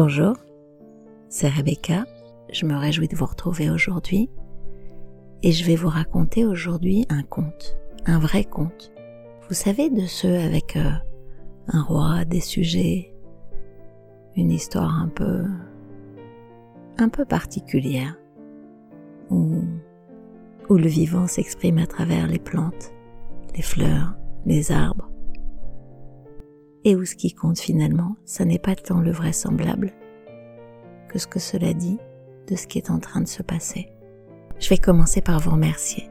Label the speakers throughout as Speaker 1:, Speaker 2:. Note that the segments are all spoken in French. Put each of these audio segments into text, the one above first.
Speaker 1: Bonjour, c'est Rebecca. Je me réjouis de vous retrouver aujourd'hui et je vais vous raconter aujourd'hui un conte, un vrai conte. Vous savez de ceux avec euh, un roi, des sujets, une histoire un peu un peu particulière où, où le vivant s'exprime à travers les plantes, les fleurs, les arbres et où ce qui compte finalement, ça n'est pas tant le vraisemblable que ce que cela dit de ce qui est en train de se passer. Je vais commencer par vous remercier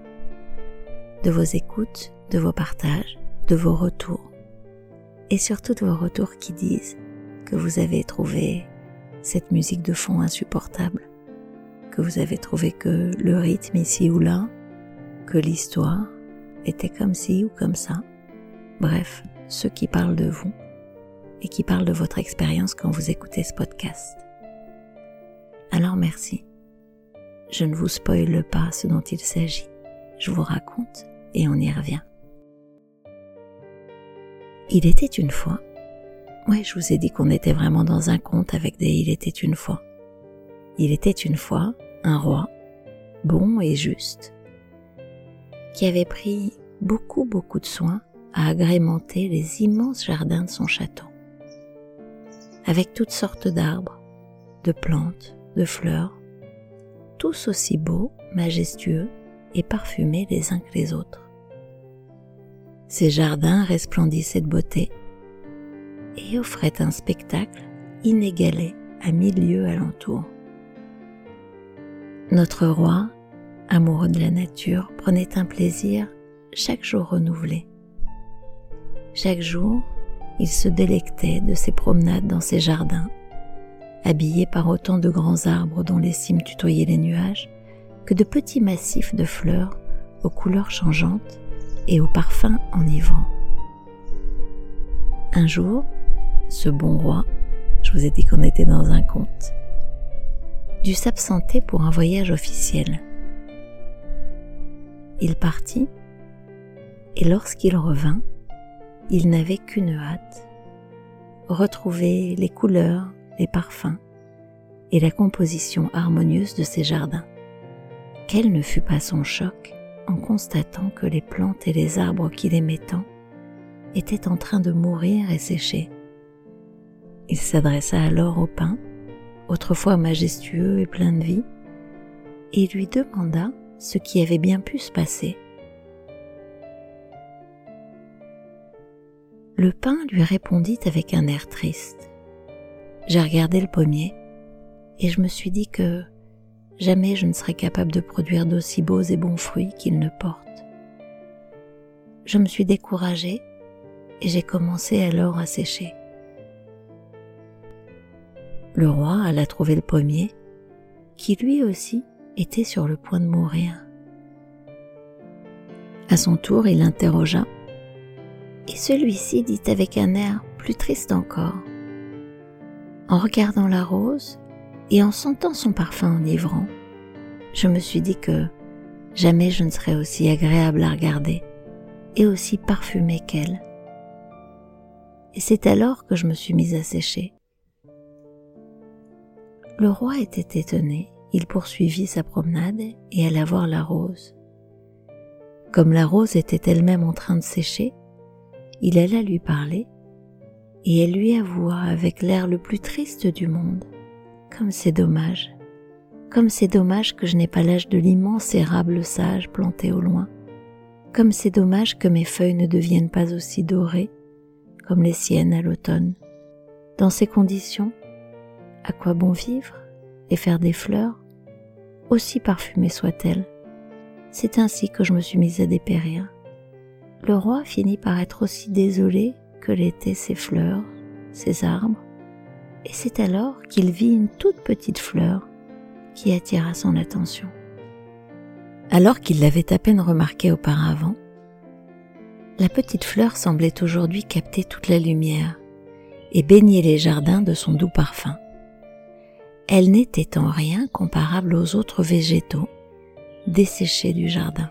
Speaker 1: de vos écoutes, de vos partages, de vos retours et surtout de vos retours qui disent que vous avez trouvé cette musique de fond insupportable, que vous avez trouvé que le rythme ici ou là, que l'histoire était comme ci ou comme ça. Bref, ceux qui parlent de vous et qui parlent de votre expérience quand vous écoutez ce podcast. Alors merci. Je ne vous spoile pas ce dont il s'agit. Je vous raconte et on y revient. Il était une fois. Ouais, je vous ai dit qu'on était vraiment dans un conte avec des il était une fois. Il était une fois un roi, bon et juste, qui avait pris beaucoup beaucoup de soin à agrémenter les immenses jardins de son château, avec toutes sortes d'arbres, de plantes, de fleurs, tous aussi beaux, majestueux et parfumés les uns que les autres. Ces jardins resplendissaient de beauté et offraient un spectacle inégalé à mille lieues alentour. Notre roi, amoureux de la nature, prenait un plaisir chaque jour renouvelé. Chaque jour, il se délectait de ses promenades dans ses jardins, habillés par autant de grands arbres dont les cimes tutoyaient les nuages, que de petits massifs de fleurs aux couleurs changeantes et aux parfums enivrants. Un jour, ce bon roi, je vous ai dit qu'on était dans un conte, dut s'absenter pour un voyage officiel. Il partit, et lorsqu'il revint, il n'avait qu'une hâte, retrouver les couleurs, les parfums et la composition harmonieuse de ses jardins. Quel ne fut pas son choc en constatant que les plantes et les arbres qu'il aimait tant étaient en train de mourir et sécher. Il s'adressa alors au pin, autrefois majestueux et plein de vie, et lui demanda ce qui avait bien pu se passer. Le pin lui répondit avec un air triste. J'ai regardé le pommier et je me suis dit que jamais je ne serais capable de produire d'aussi beaux et bons fruits qu'il ne porte. Je me suis découragée et j'ai commencé alors à sécher. Le roi alla trouver le pommier, qui lui aussi était sur le point de mourir. À son tour, il l'interrogea, et celui-ci dit avec un air plus triste encore. En regardant la rose et en sentant son parfum enivrant, je me suis dit que jamais je ne serais aussi agréable à regarder et aussi parfumée qu'elle. Et c'est alors que je me suis mise à sécher. Le roi était étonné, il poursuivit sa promenade et alla voir la rose. Comme la rose était elle-même en train de sécher, il alla lui parler et elle lui avoua avec l'air le plus triste du monde, comme c'est dommage comme c'est dommage que je n'ai pas l'âge de l'immense érable sage planté au loin. Comme c'est dommage que mes feuilles ne deviennent pas aussi dorées comme les siennes à l'automne. Dans ces conditions, à quoi bon vivre et faire des fleurs, aussi parfumées soient-elles? C'est ainsi que je me suis mise à dépérir. Le roi finit par être aussi désolé que l'étaient ses fleurs, ses arbres, et c'est alors qu'il vit une toute petite fleur qui attira son attention. Alors qu'il l'avait à peine remarqué auparavant, la petite fleur semblait aujourd'hui capter toute la lumière et baigner les jardins de son doux parfum. Elle n'était en rien comparable aux autres végétaux desséchés du jardin.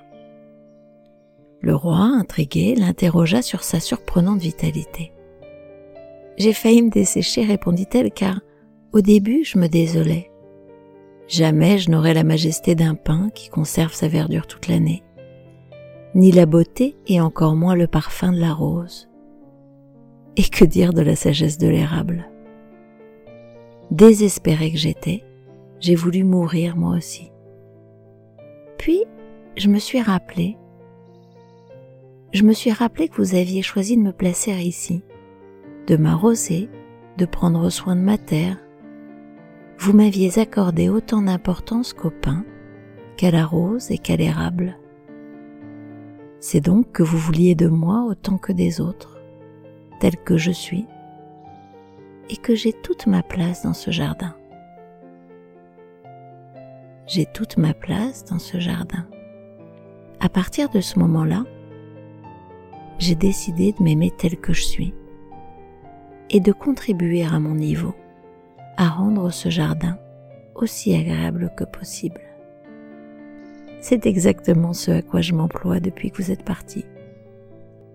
Speaker 1: Le roi, intrigué, l'interrogea sur sa surprenante vitalité. J'ai failli me dessécher, répondit-elle, car Au début, je me désolais. Jamais je n'aurais la majesté d'un pin qui conserve sa verdure toute l'année, ni la beauté et encore moins le parfum de la rose. Et que dire de la sagesse de l'érable? Désespérée que j'étais, j'ai voulu mourir moi aussi. Puis, je me suis rappelé, je me suis rappelé que vous aviez choisi de me placer ici, de m'arroser, de prendre soin de ma terre. Vous m'aviez accordé autant d'importance qu'au pain, qu'à la rose et qu'à l'érable. C'est donc que vous vouliez de moi autant que des autres, tel que je suis, et que j'ai toute ma place dans ce jardin j'ai toute ma place dans ce jardin. À partir de ce moment-là, j'ai décidé de m'aimer tel que je suis et de contribuer à mon niveau à rendre ce jardin aussi agréable que possible. C'est exactement ce à quoi je m'emploie depuis que vous êtes parti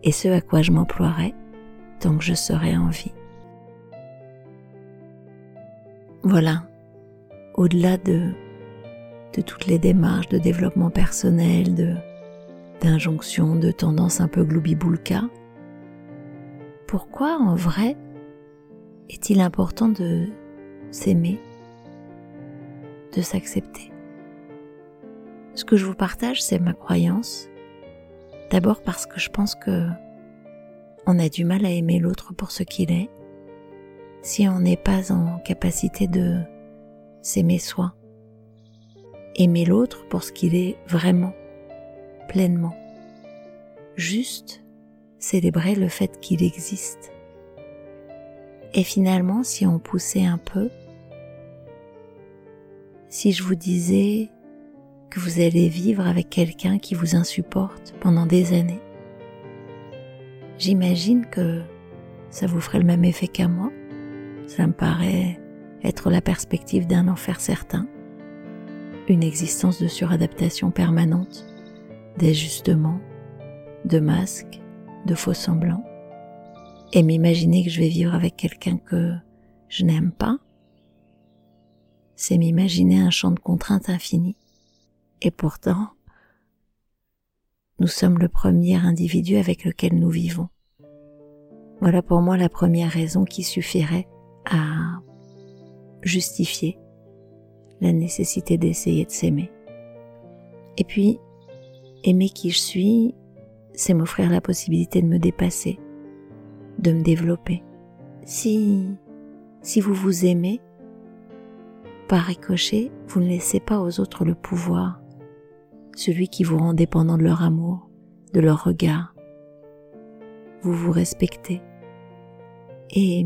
Speaker 1: et ce à quoi je m'emploierai tant que je serai en vie. Voilà, au-delà de de toutes les démarches de développement personnel, de d'injonctions, de tendances un peu gloubi-boulka. Pourquoi en vrai est-il important de s'aimer, de s'accepter? Ce que je vous partage, c'est ma croyance. D'abord parce que je pense que on a du mal à aimer l'autre pour ce qu'il est si on n'est pas en capacité de s'aimer soi aimer l'autre pour ce qu'il est vraiment, pleinement. Juste célébrer le fait qu'il existe. Et finalement, si on poussait un peu, si je vous disais que vous allez vivre avec quelqu'un qui vous insupporte pendant des années, j'imagine que ça vous ferait le même effet qu'à moi. Ça me paraît être la perspective d'un enfer certain une existence de suradaptation permanente, d'ajustement, de masques, de faux semblants, et m'imaginer que je vais vivre avec quelqu'un que je n'aime pas, c'est m'imaginer un champ de contraintes infini. Et pourtant, nous sommes le premier individu avec lequel nous vivons. Voilà pour moi la première raison qui suffirait à justifier la nécessité d'essayer de s'aimer. Et puis, aimer qui je suis, c'est m'offrir la possibilité de me dépasser, de me développer. Si, si vous vous aimez, par ricochet, vous ne laissez pas aux autres le pouvoir, celui qui vous rend dépendant de leur amour, de leur regard. Vous vous respectez et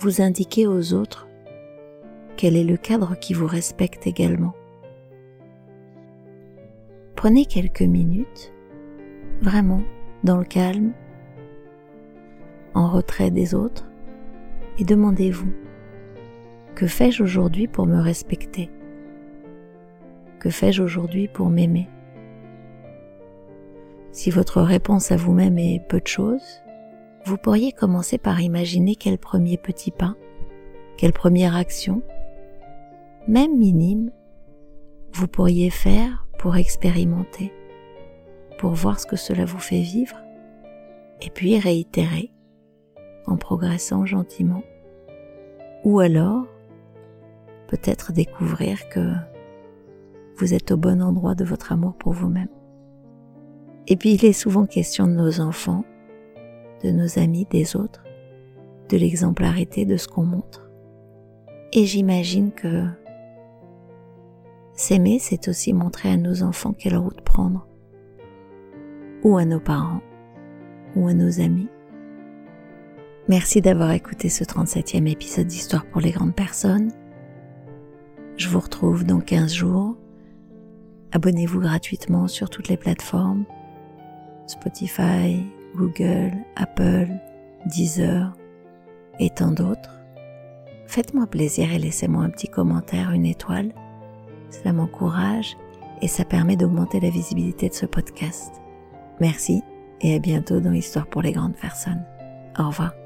Speaker 1: vous indiquez aux autres quel est le cadre qui vous respecte également. Prenez quelques minutes, vraiment dans le calme, en retrait des autres, et demandez-vous, que fais-je aujourd'hui pour me respecter? Que fais-je aujourd'hui pour m'aimer? Si votre réponse à vous-même est peu de choses, vous pourriez commencer par imaginer quel premier petit pas, quelle première action même minime, vous pourriez faire expérimenter, pour voir ce que cela vous fait vivre, et puis réitérer en progressant gentiment. Ou alors, peut-être découvrir que vous êtes au bon endroit de votre amour pour vous-même. Et puis il est souvent question de nos enfants, de nos amis, des autres, de l'exemplarité de ce qu'on montre. Et j'imagine que S'aimer, c'est aussi montrer à nos enfants quelle route prendre, ou à nos parents, ou à nos amis. Merci d'avoir écouté ce 37e épisode d'Histoire pour les grandes personnes. Je vous retrouve dans 15 jours. Abonnez-vous gratuitement sur toutes les plateformes Spotify, Google, Apple, Deezer et tant d'autres. Faites-moi plaisir et laissez-moi un petit commentaire, une étoile cela m'encourage et ça permet d'augmenter la visibilité de ce podcast. Merci et à bientôt dans Histoire pour les grandes personnes. Au revoir.